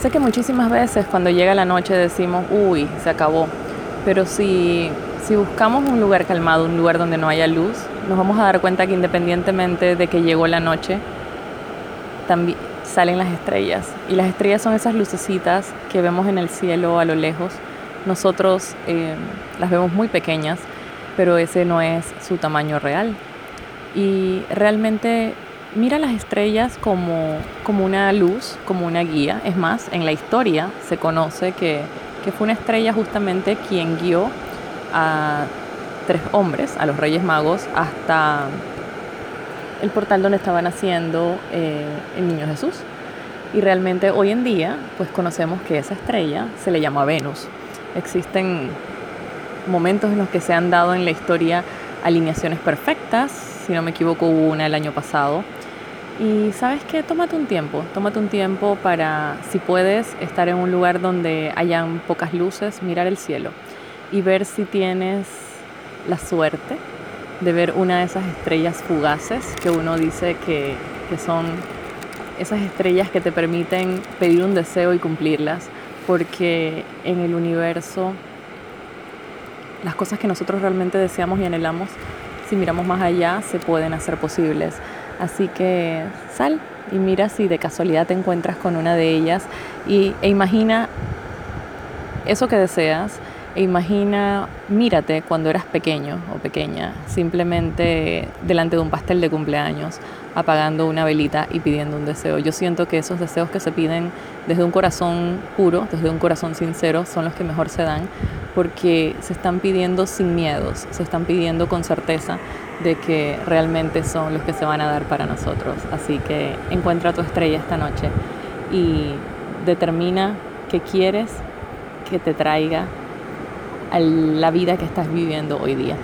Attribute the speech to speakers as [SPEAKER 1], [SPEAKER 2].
[SPEAKER 1] Sé que muchísimas veces cuando llega la noche decimos, uy, se acabó. Pero si, si buscamos un lugar calmado, un lugar donde no haya luz, nos vamos a dar cuenta que independientemente de que llegó la noche, también salen las estrellas. Y las estrellas son esas lucecitas que vemos en el cielo a lo lejos. Nosotros eh, las vemos muy pequeñas, pero ese no es su tamaño real. Y realmente mira las estrellas como, como una luz, como una guía. Es más, en la historia se conoce que, que fue una estrella justamente quien guió a tres hombres, a los Reyes Magos, hasta el portal donde estaba naciendo eh, el niño Jesús. Y realmente hoy en día, pues conocemos que esa estrella se le llama Venus. Existen momentos en los que se han dado en la historia alineaciones perfectas, si no me equivoco hubo una el año pasado, y sabes qué, tómate un tiempo, tómate un tiempo para, si puedes, estar en un lugar donde hayan pocas luces, mirar el cielo y ver si tienes la suerte de ver una de esas estrellas fugaces que uno dice que, que son esas estrellas que te permiten pedir un deseo y cumplirlas, porque en el universo las cosas que nosotros realmente deseamos y anhelamos, si miramos más allá, se pueden hacer posibles. Así que sal y mira si de casualidad te encuentras con una de ellas y, e imagina eso que deseas e imagina, mírate cuando eras pequeño o pequeña, simplemente delante de un pastel de cumpleaños, apagando una velita y pidiendo un deseo. Yo siento que esos deseos que se piden desde un corazón puro, desde un corazón sincero, son los que mejor se dan porque se están pidiendo sin miedos, se están pidiendo con certeza de que realmente son los que se van a dar para nosotros. Así que encuentra tu estrella esta noche y determina qué quieres que te traiga a la vida que estás viviendo hoy día.